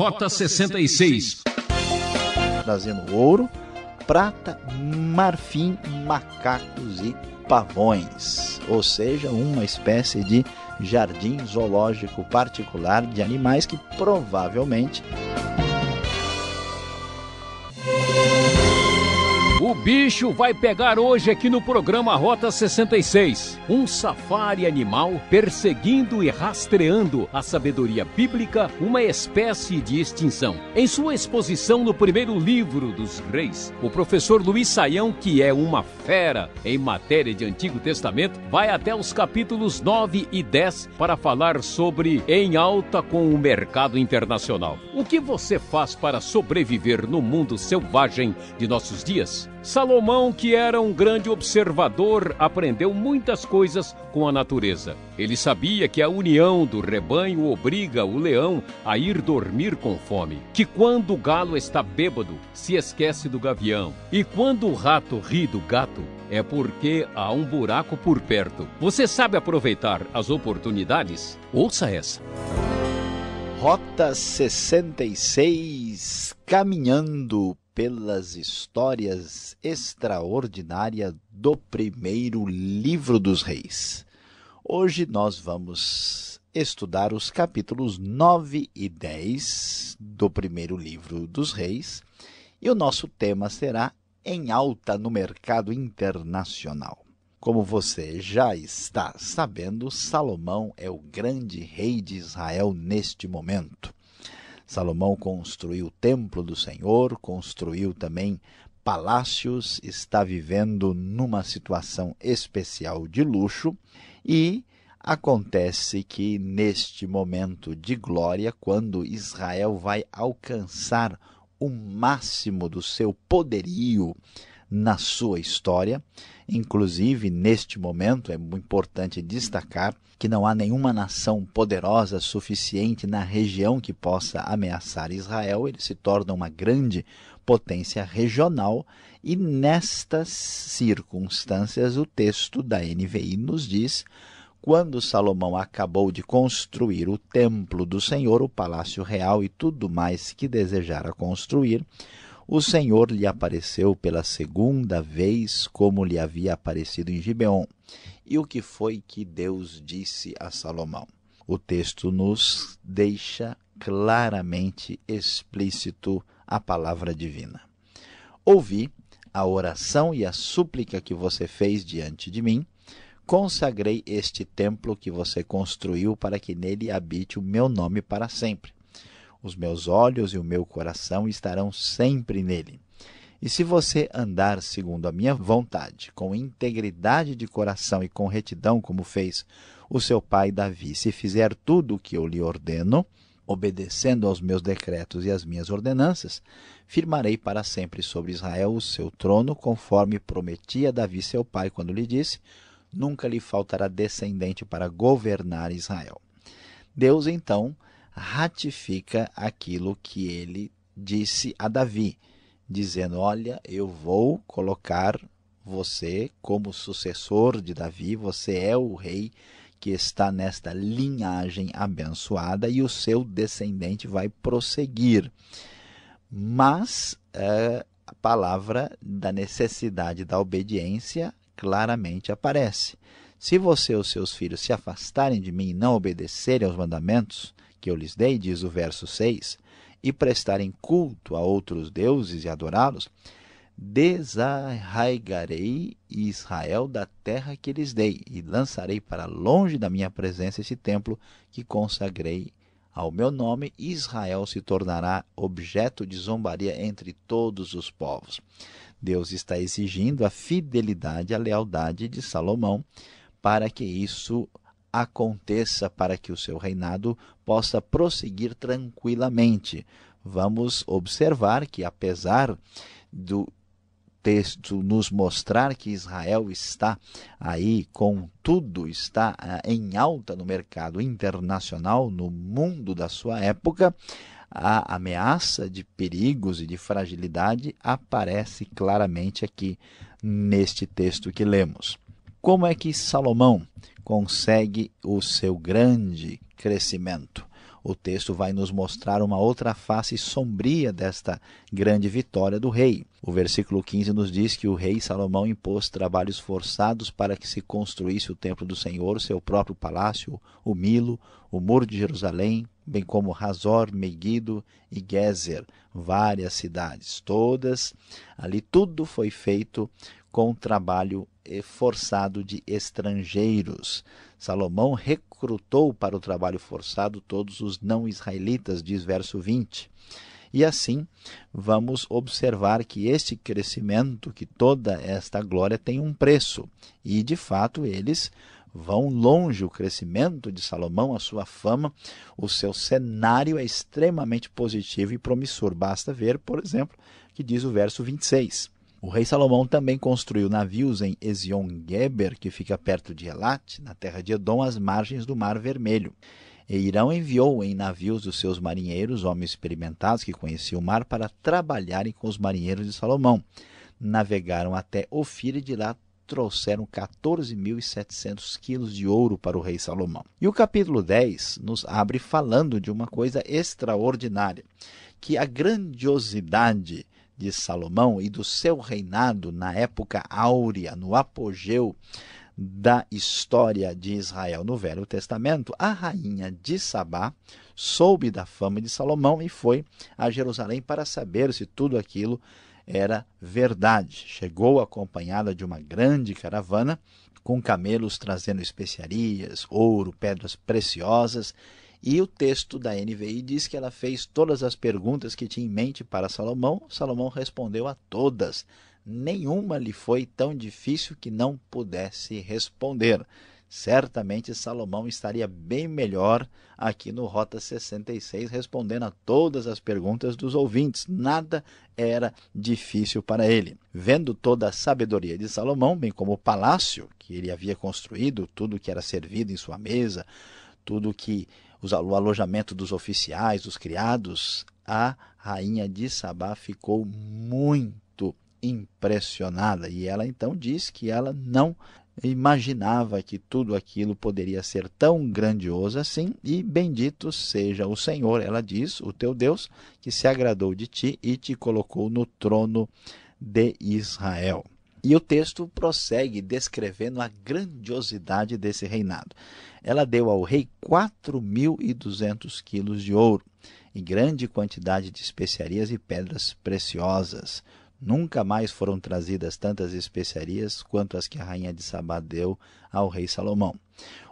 Rota 66. Trazendo ouro, prata, marfim, macacos e pavões, ou seja, uma espécie de jardim zoológico particular de animais que provavelmente O bicho vai pegar hoje aqui no programa Rota 66. Um safari animal perseguindo e rastreando a sabedoria bíblica, uma espécie de extinção. Em sua exposição no primeiro livro dos Reis, o professor Luiz Saião, que é uma fera em matéria de Antigo Testamento, vai até os capítulos 9 e 10 para falar sobre em alta com o mercado internacional. O que você faz para sobreviver no mundo selvagem de nossos dias? Salomão, que era um grande observador, aprendeu muitas coisas com a natureza. Ele sabia que a união do rebanho obriga o leão a ir dormir com fome, que quando o galo está bêbado, se esquece do gavião, e quando o rato ri do gato, é porque há um buraco por perto. Você sabe aproveitar as oportunidades? Ouça essa. Rota 66 Caminhando pelas histórias extraordinárias do primeiro livro dos reis. Hoje nós vamos estudar os capítulos 9 e 10 do primeiro livro dos reis e o nosso tema será em alta no mercado internacional. Como você já está sabendo, Salomão é o grande rei de Israel neste momento. Salomão construiu o templo do Senhor, construiu também palácios, está vivendo numa situação especial de luxo e acontece que neste momento de glória, quando Israel vai alcançar o máximo do seu poderio na sua história, inclusive neste momento é importante destacar que não há nenhuma nação poderosa suficiente na região que possa ameaçar Israel, ele se torna uma grande potência regional. E nestas circunstâncias o texto da NVI nos diz quando Salomão acabou de construir o templo do Senhor, o palácio real e tudo mais que desejara construir, o Senhor lhe apareceu pela segunda vez, como lhe havia aparecido em Gibeon. E o que foi que Deus disse a Salomão? O texto nos deixa claramente explícito a palavra divina. Ouvi a oração e a súplica que você fez diante de mim, consagrei este templo que você construiu para que nele habite o meu nome para sempre. Os meus olhos e o meu coração estarão sempre nele. E se você andar segundo a minha vontade, com integridade de coração e com retidão, como fez o seu pai Davi, se fizer tudo o que eu lhe ordeno, obedecendo aos meus decretos e às minhas ordenanças, firmarei para sempre sobre Israel o seu trono, conforme prometia Davi seu pai quando lhe disse: Nunca lhe faltará descendente para governar Israel. Deus então ratifica aquilo que ele disse a Davi dizendo: Olha, eu vou colocar você como sucessor de Davi, você é o rei que está nesta linhagem abençoada e o seu descendente vai prosseguir. Mas é, a palavra da necessidade da obediência claramente aparece. Se você e os seus filhos se afastarem de mim e não obedecerem aos mandamentos que eu lhes dei, diz o verso 6, e prestarem culto a outros deuses e adorá-los, desarraigarei Israel da terra que lhes dei e lançarei para longe da minha presença esse templo que consagrei ao meu nome, Israel se tornará objeto de zombaria entre todos os povos. Deus está exigindo a fidelidade, a lealdade de Salomão para que isso aconteça para que o seu reinado possa prosseguir tranquilamente. Vamos observar que, apesar do texto nos mostrar que Israel está aí com tudo, está ah, em alta no mercado internacional, no mundo da sua época, a ameaça de perigos e de fragilidade aparece claramente aqui neste texto que lemos. Como é que Salomão consegue o seu grande crescimento? o texto vai nos mostrar uma outra face sombria desta grande vitória do rei. O versículo 15 nos diz que o rei Salomão impôs trabalhos forçados para que se construísse o templo do Senhor, seu próprio palácio, o Milo, o muro de Jerusalém, bem como Razor, Megido e Gezer, várias cidades, todas ali tudo foi feito com trabalho forçado de estrangeiros. Salomão recrutou para o trabalho forçado todos os não israelitas, diz verso 20. E assim, vamos observar que este crescimento, que toda esta glória tem um preço. E, de fato, eles vão longe. O crescimento de Salomão, a sua fama, o seu cenário é extremamente positivo e promissor. Basta ver, por exemplo, que diz o verso 26. O rei Salomão também construiu navios em Ezion-Geber, que fica perto de Elat, na terra de Edom, às margens do Mar Vermelho. E Irão enviou em navios os seus marinheiros, homens experimentados que conheciam o mar, para trabalharem com os marinheiros de Salomão. Navegaram até Ofir e de lá trouxeram 14.700 quilos de ouro para o rei Salomão. E o capítulo 10 nos abre falando de uma coisa extraordinária, que a grandiosidade de Salomão e do seu reinado na época áurea, no apogeu da história de Israel no Velho Testamento, a rainha de Sabá soube da fama de Salomão e foi a Jerusalém para saber se tudo aquilo era verdade. Chegou acompanhada de uma grande caravana com camelos trazendo especiarias, ouro, pedras preciosas e o texto da NVI diz que ela fez todas as perguntas que tinha em mente para Salomão. Salomão respondeu a todas. Nenhuma lhe foi tão difícil que não pudesse responder. Certamente Salomão estaria bem melhor aqui no Rota 66, respondendo a todas as perguntas dos ouvintes. Nada era difícil para ele. Vendo toda a sabedoria de Salomão, bem como o palácio que ele havia construído, tudo que era servido em sua mesa, tudo que o alojamento dos oficiais, dos criados, a rainha de Sabá ficou muito impressionada e ela então disse que ela não imaginava que tudo aquilo poderia ser tão grandioso assim, e bendito seja o Senhor, ela diz, o teu Deus, que se agradou de ti e te colocou no trono de Israel. E o texto prossegue descrevendo a grandiosidade desse reinado. Ela deu ao rei 4.200 quilos de ouro e grande quantidade de especiarias e pedras preciosas. Nunca mais foram trazidas tantas especiarias quanto as que a rainha de Sabá deu ao rei Salomão.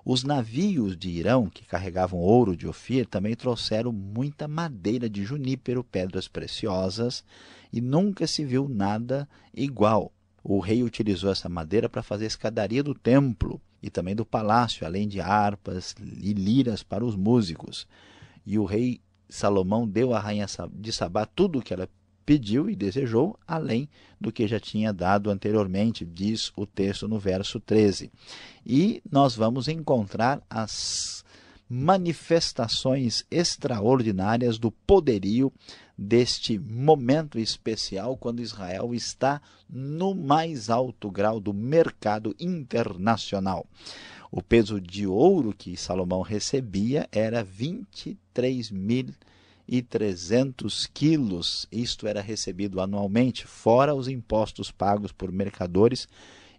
Os navios de Irão, que carregavam ouro de Ofir, também trouxeram muita madeira de junípero, pedras preciosas, e nunca se viu nada igual o rei utilizou essa madeira para fazer a escadaria do templo e também do palácio, além de harpas e liras para os músicos. E o rei Salomão deu à rainha de Sabá tudo o que ela pediu e desejou, além do que já tinha dado anteriormente, diz o texto no verso 13. E nós vamos encontrar as manifestações extraordinárias do poderio deste momento especial quando Israel está no mais alto grau do mercado internacional. O peso de ouro que Salomão recebia era 23.300 quilos. Isto era recebido anualmente, fora os impostos pagos por mercadores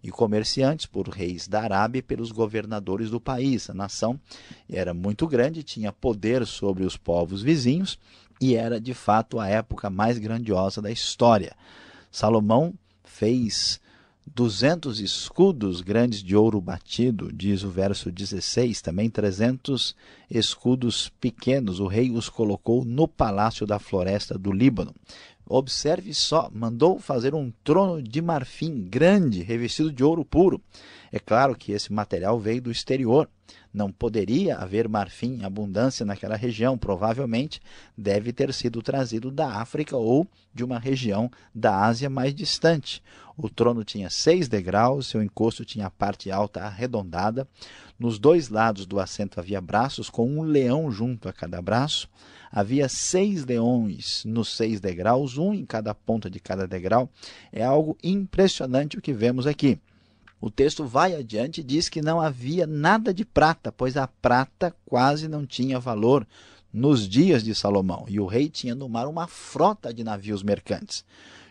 e comerciantes, por reis da Arábia e pelos governadores do país. A nação era muito grande, tinha poder sobre os povos vizinhos e era de fato a época mais grandiosa da história. Salomão fez 200 escudos grandes de ouro batido, diz o verso 16, também 300 escudos pequenos. O rei os colocou no palácio da floresta do Líbano. Observe só, mandou fazer um trono de marfim grande, revestido de ouro puro. É claro que esse material veio do exterior. Não poderia haver marfim em abundância naquela região. Provavelmente deve ter sido trazido da África ou de uma região da Ásia mais distante. O trono tinha seis degraus, seu encosto tinha a parte alta arredondada. Nos dois lados do assento havia braços com um leão junto a cada braço. Havia seis leões nos seis degraus, um em cada ponta de cada degrau. É algo impressionante o que vemos aqui. O texto vai adiante e diz que não havia nada de prata, pois a prata quase não tinha valor. nos dias de Salomão, e o rei tinha no mar uma frota de navios mercantes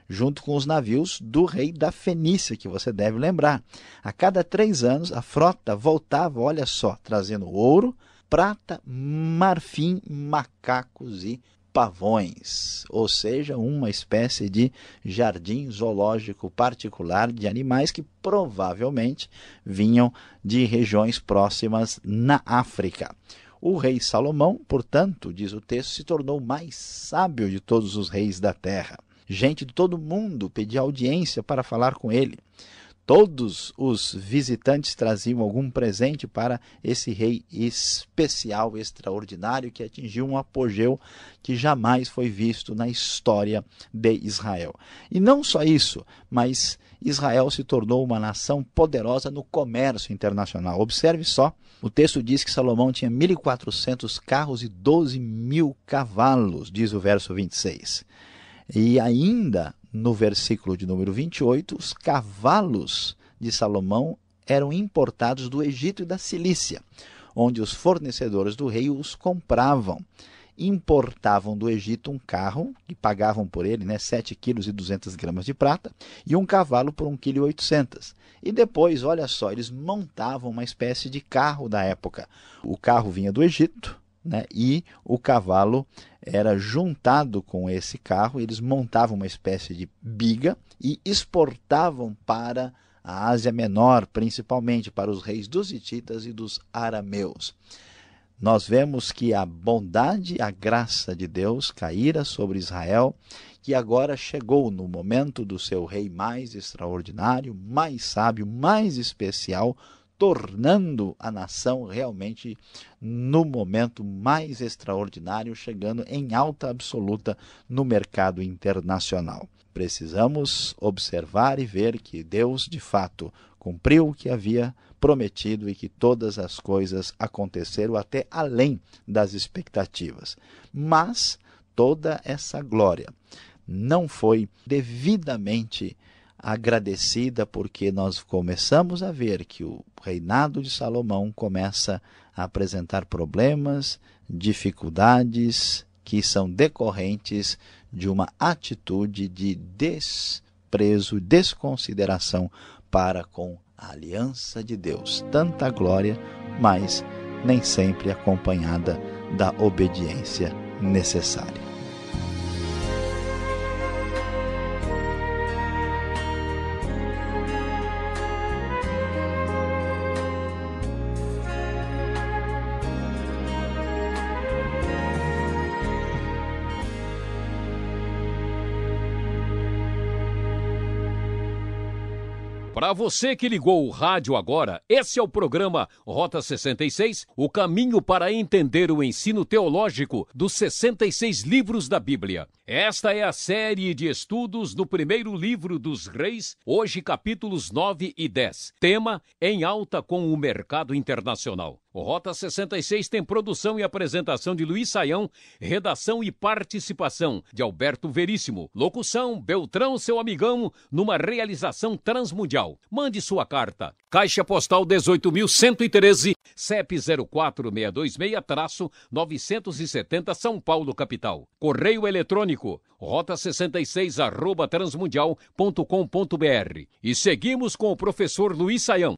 junto com os navios do rei da Fenícia, que você deve lembrar. A cada três anos, a frota voltava, olha só, trazendo ouro, prata, marfim, macacos e pavões, ou seja, uma espécie de jardim zoológico particular de animais que provavelmente vinham de regiões próximas na África. O rei Salomão, portanto, diz o texto, se tornou o mais sábio de todos os reis da terra. Gente de todo mundo pedia audiência para falar com ele. Todos os visitantes traziam algum presente para esse rei especial, extraordinário, que atingiu um apogeu que jamais foi visto na história de Israel. E não só isso, mas Israel se tornou uma nação poderosa no comércio internacional. Observe só, o texto diz que Salomão tinha 1.400 carros e 12 mil cavalos, diz o verso 26. E ainda no versículo de número 28, os cavalos de Salomão eram importados do Egito e da Cilícia, onde os fornecedores do rei os compravam. Importavam do Egito um carro, e pagavam por ele né, 7 quilos e 200 gramas de prata, e um cavalo por 1 kg e 800. E depois, olha só, eles montavam uma espécie de carro da época. O carro vinha do Egito, né? e o cavalo era juntado com esse carro, eles montavam uma espécie de biga e exportavam para a Ásia Menor, principalmente para os reis dos hititas e dos arameus. Nós vemos que a bondade a graça de Deus caíra sobre Israel, que agora chegou no momento do seu rei mais extraordinário, mais sábio, mais especial, tornando a nação realmente no momento mais extraordinário, chegando em alta absoluta no mercado internacional. Precisamos observar e ver que Deus, de fato, cumpriu o que havia prometido e que todas as coisas aconteceram até além das expectativas. Mas toda essa glória não foi devidamente agradecida porque nós começamos a ver que o reinado de Salomão começa a apresentar problemas, dificuldades que são decorrentes de uma atitude de desprezo, desconsideração para com a aliança de Deus. Tanta glória, mas nem sempre acompanhada da obediência necessária. Para você que ligou o rádio agora, esse é o programa Rota 66, o caminho para entender o ensino teológico dos 66 livros da Bíblia. Esta é a série de estudos do primeiro livro dos Reis, hoje capítulos 9 e 10. Tema em alta com o mercado internacional. O Rota 66 tem produção e apresentação de Luiz Saião, redação e participação de Alberto Veríssimo, locução Beltrão, seu amigão, numa realização transmundial. Mande sua carta. Caixa Postal 18.113, CEP 04626-970 São Paulo, capital. Correio eletrônico, rota 66 arroba transmundial.com.br. E seguimos com o professor Luiz Saião.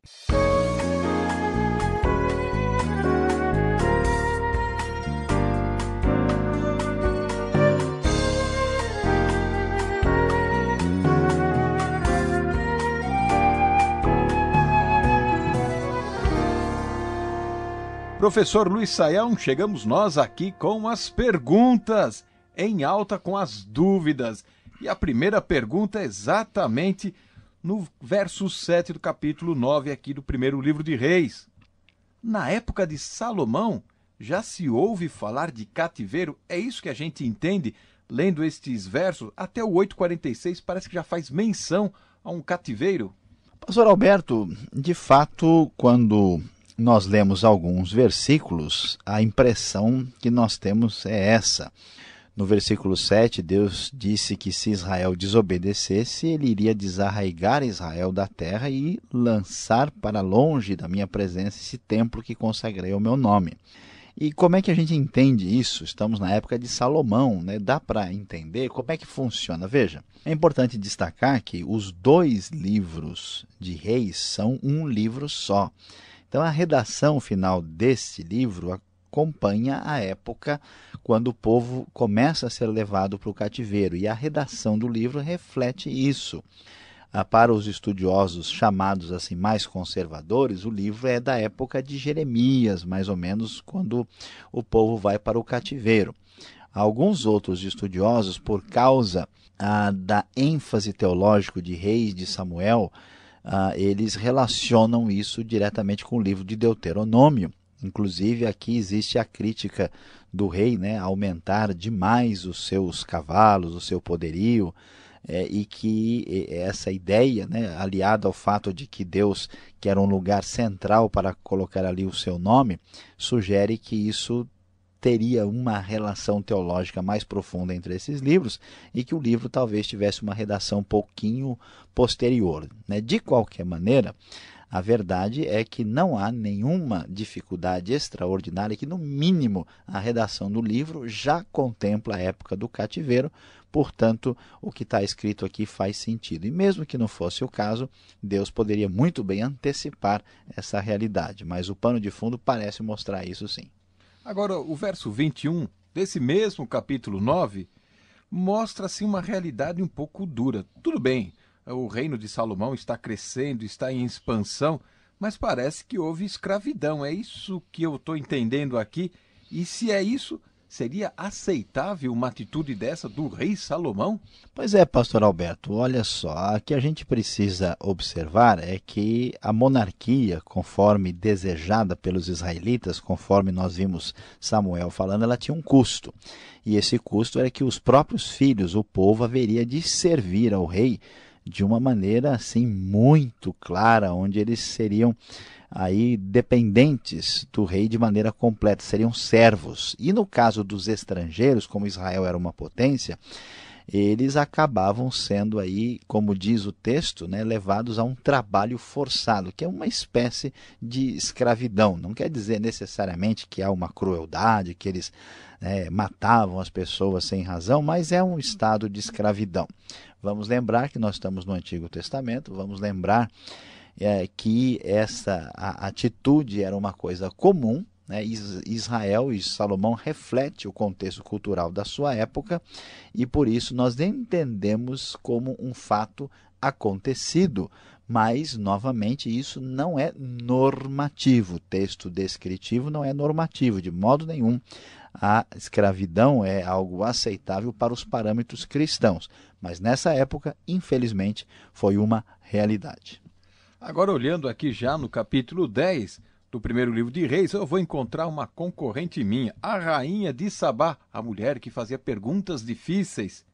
Professor Luiz Saião, chegamos nós aqui com as perguntas, em alta com as dúvidas. E a primeira pergunta é exatamente no verso 7 do capítulo 9 aqui do primeiro livro de Reis. Na época de Salomão, já se ouve falar de cativeiro? É isso que a gente entende lendo estes versos? Até o 846 parece que já faz menção a um cativeiro. Pastor Alberto, de fato, quando nós lemos alguns versículos, a impressão que nós temos é essa. No versículo 7, Deus disse que se Israel desobedecesse, ele iria desarraigar Israel da terra e lançar para longe da minha presença esse templo que consagrei ao meu nome. E como é que a gente entende isso? Estamos na época de Salomão, né? Dá para entender como é que funciona? Veja, é importante destacar que os dois livros de Reis são um livro só. Então, a redação final deste livro acompanha a época quando o povo começa a ser levado para o cativeiro, e a redação do livro reflete isso. Ah, para os estudiosos chamados assim mais conservadores, o livro é da época de Jeremias, mais ou menos quando o povo vai para o cativeiro. Alguns outros estudiosos, por causa ah, da ênfase teológico de Reis de Samuel, ah, eles relacionam isso diretamente com o livro de Deuteronômio. Inclusive, aqui existe a crítica do rei, né, aumentar demais os seus cavalos, o seu poderio, é, e que essa ideia, né, aliada ao fato de que Deus quer um lugar central para colocar ali o seu nome, sugere que isso teria uma relação teológica mais profunda entre esses livros e que o livro talvez tivesse uma redação um pouquinho posterior. Né? De qualquer maneira, a verdade é que não há nenhuma dificuldade extraordinária, que no mínimo a redação do livro já contempla a época do cativeiro, portanto, o que está escrito aqui faz sentido. E mesmo que não fosse o caso, Deus poderia muito bem antecipar essa realidade, mas o pano de fundo parece mostrar isso sim. Agora, o verso 21 desse mesmo capítulo 9 mostra-se uma realidade um pouco dura. Tudo bem, o reino de Salomão está crescendo, está em expansão, mas parece que houve escravidão. É isso que eu estou entendendo aqui. E se é isso, Seria aceitável uma atitude dessa do rei Salomão? Pois é, pastor Alberto, olha só, o que a gente precisa observar é que a monarquia, conforme desejada pelos israelitas, conforme nós vimos Samuel falando, ela tinha um custo. E esse custo era que os próprios filhos, o povo, haveria de servir ao rei de uma maneira assim muito clara, onde eles seriam aí dependentes do rei de maneira completa, seriam servos. E no caso dos estrangeiros, como Israel era uma potência, eles acabavam sendo aí, como diz o texto, né, levados a um trabalho forçado, que é uma espécie de escravidão. Não quer dizer necessariamente que há uma crueldade, que eles né, matavam as pessoas sem razão, mas é um estado de escravidão. Vamos lembrar que nós estamos no Antigo Testamento, vamos lembrar é, que essa atitude era uma coisa comum. Né? Israel e Salomão reflete o contexto cultural da sua época e por isso nós entendemos como um fato acontecido, mas novamente isso não é normativo. Texto descritivo não é normativo de modo nenhum. A escravidão é algo aceitável para os parâmetros cristãos, mas nessa época, infelizmente, foi uma realidade. Agora, olhando aqui já no capítulo 10 do primeiro livro de Reis, eu vou encontrar uma concorrente minha, a rainha de Sabá, a mulher que fazia perguntas difíceis.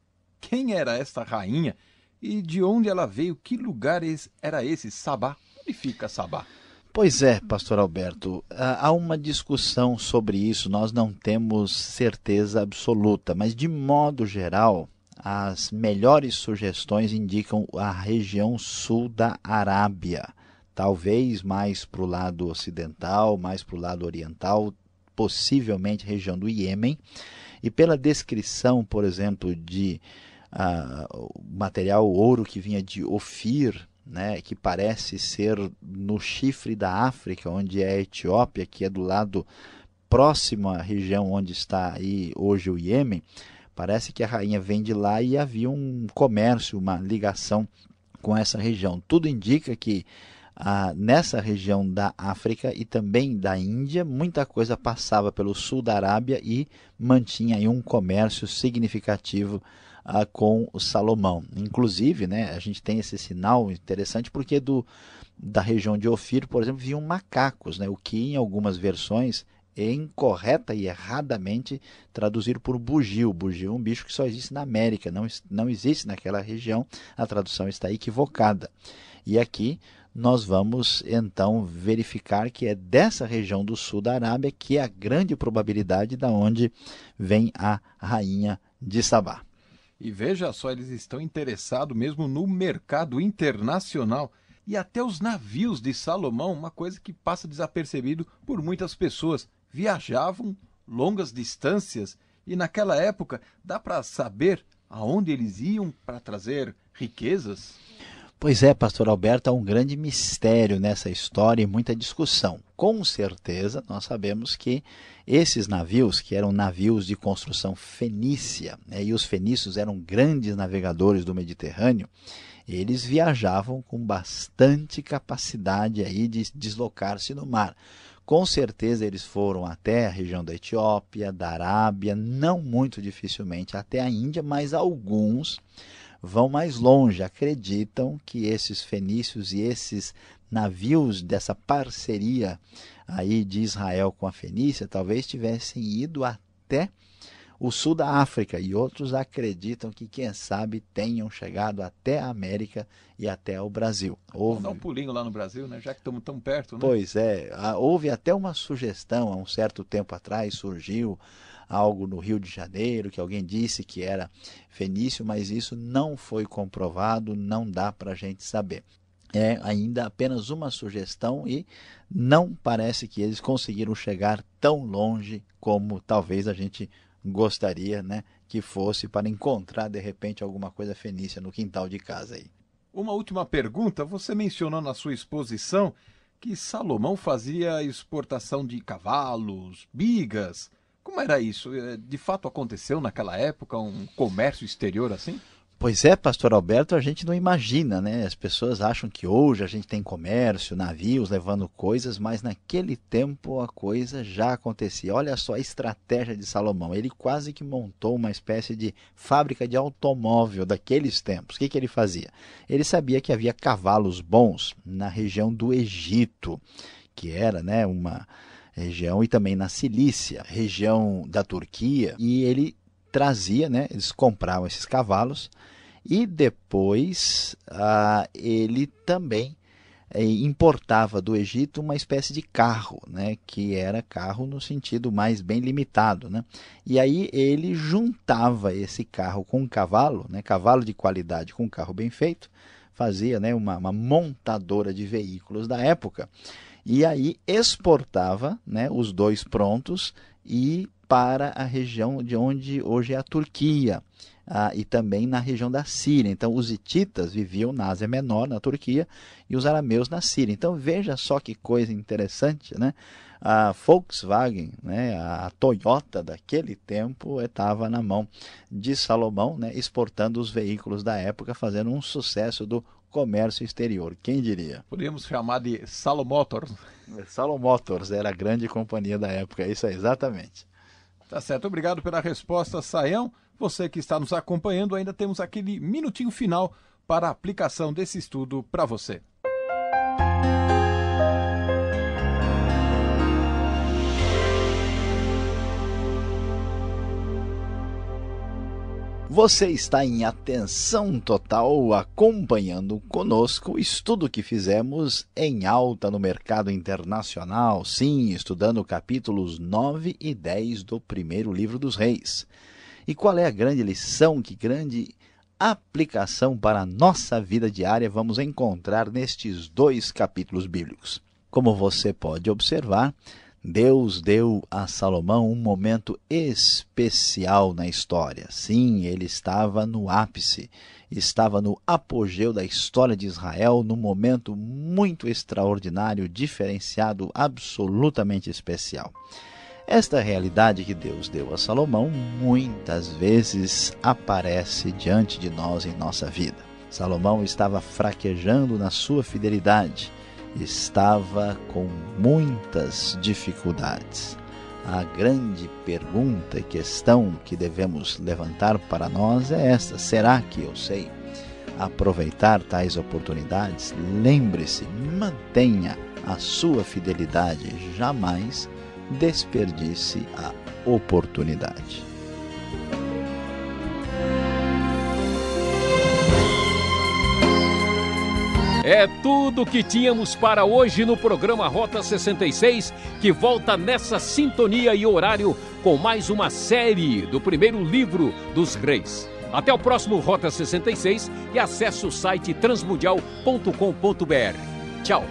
Quem era esta rainha e de onde ela veio? Que lugar era esse Sabá? Onde fica Sabá? Pois é, pastor Alberto, há uma discussão sobre isso, nós não temos certeza absoluta, mas de modo geral, as melhores sugestões indicam a região sul da Arábia, talvez mais para o lado ocidental, mais para o lado oriental, possivelmente região do Iêmen. E pela descrição, por exemplo, de uh, material ouro que vinha de Ofir, né, que parece ser no chifre da África, onde é a Etiópia, que é do lado próximo à região onde está aí hoje o Iêmen, Parece que a rainha vem de lá e havia um comércio, uma ligação com essa região. Tudo indica que ah, nessa região da África e também da Índia, muita coisa passava pelo sul da Arábia e mantinha aí um comércio significativo ah, com o Salomão. Inclusive, né, a gente tem esse sinal interessante porque do, da região de Ofir, por exemplo, vinham macacos, né, o que em algumas versões incorreta e erradamente traduzir por bugio. Bugio é um bicho que só existe na América, não, não existe naquela região, a tradução está equivocada. E aqui nós vamos então verificar que é dessa região do sul da Arábia que é a grande probabilidade da onde vem a rainha de Sabá. E veja só, eles estão interessados mesmo no mercado internacional e até os navios de Salomão, uma coisa que passa desapercebido por muitas pessoas viajavam longas distâncias e naquela época dá para saber aonde eles iam para trazer riquezas? Pois é, pastor Alberto, há um grande mistério nessa história e muita discussão. Com certeza, nós sabemos que esses navios, que eram navios de construção fenícia, né, e os fenícios eram grandes navegadores do Mediterrâneo, eles viajavam com bastante capacidade aí de deslocar-se no mar. Com certeza eles foram até a região da Etiópia, da Arábia, não muito dificilmente até a Índia, mas alguns vão mais longe, acreditam que esses fenícios e esses navios dessa parceria aí de Israel com a Fenícia talvez tivessem ido até o sul da África e outros acreditam que, quem sabe, tenham chegado até a América e até o Brasil. Houve... Vamos dar um pulinho lá no Brasil, né? já que estamos tão perto. Né? Pois é, houve até uma sugestão, há um certo tempo atrás surgiu algo no Rio de Janeiro, que alguém disse que era fenício, mas isso não foi comprovado, não dá para a gente saber. É ainda apenas uma sugestão e não parece que eles conseguiram chegar tão longe como talvez a gente gostaria né, que fosse para encontrar de repente alguma coisa fenícia no quintal de casa aí. Uma última pergunta, você mencionou na sua exposição que Salomão fazia exportação de cavalos, bigas. Como era isso? É, de fato aconteceu naquela época um comércio exterior assim? Pois é, pastor Alberto, a gente não imagina, né? As pessoas acham que hoje a gente tem comércio, navios levando coisas, mas naquele tempo a coisa já acontecia. Olha só a estratégia de Salomão. Ele quase que montou uma espécie de fábrica de automóvel daqueles tempos. O que, que ele fazia? Ele sabia que havia cavalos bons na região do Egito, que era, né, uma região, e também na Cilícia, região da Turquia, e ele trazia, né, eles compravam esses cavalos, e depois ah, ele também eh, importava do Egito uma espécie de carro, né, que era carro no sentido mais bem limitado. Né? E aí ele juntava esse carro com um cavalo, né, cavalo de qualidade com um carro bem feito, fazia né, uma, uma montadora de veículos da época, e aí exportava né, os dois prontos e para a região de onde hoje é a Turquia. Ah, e também na região da Síria. Então, os hititas viviam na Ásia Menor, na Turquia, e os arameus na Síria. Então, veja só que coisa interessante, né? A Volkswagen, né, a Toyota daquele tempo, estava na mão de Salomão, né, exportando os veículos da época, fazendo um sucesso do comércio exterior. Quem diria? Podríamos chamar de Salomotors. Salomotors era a grande companhia da época, é isso aí, exatamente. Tá certo, obrigado pela resposta, Saião. Você que está nos acompanhando, ainda temos aquele minutinho final para a aplicação desse estudo para você. Você está em atenção total acompanhando conosco o estudo que fizemos em alta no mercado internacional, sim, estudando capítulos 9 e 10 do primeiro livro dos reis. E qual é a grande lição, que grande aplicação para a nossa vida diária vamos encontrar nestes dois capítulos bíblicos? Como você pode observar, Deus deu a Salomão um momento especial na história. Sim, ele estava no ápice, estava no apogeu da história de Israel, num momento muito extraordinário, diferenciado, absolutamente especial. Esta realidade que Deus deu a Salomão muitas vezes aparece diante de nós em nossa vida. Salomão estava fraquejando na sua fidelidade estava com muitas dificuldades. A grande pergunta e questão que devemos levantar para nós é esta: será que eu sei aproveitar tais oportunidades? Lembre-se, mantenha a sua fidelidade, jamais desperdice a oportunidade. É tudo que tínhamos para hoje no programa Rota 66, que volta nessa sintonia e horário com mais uma série do primeiro livro dos reis. Até o próximo Rota 66 e acesse o site transmundial.com.br. Tchau.